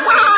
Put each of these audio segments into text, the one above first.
妈。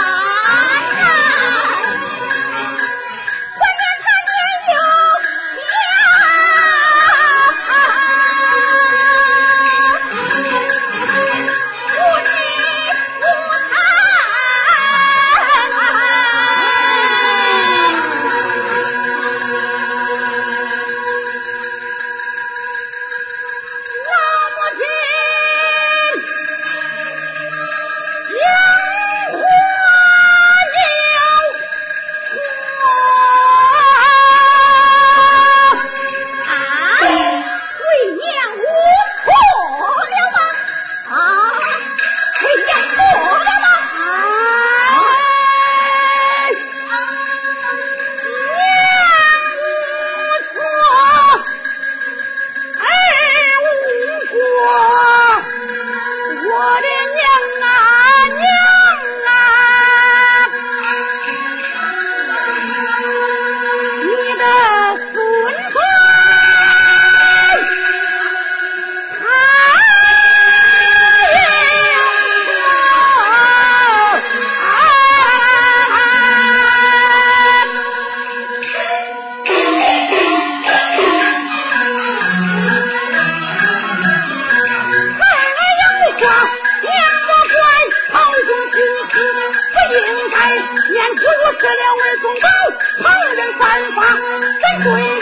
这两位忠公旁人三法怎对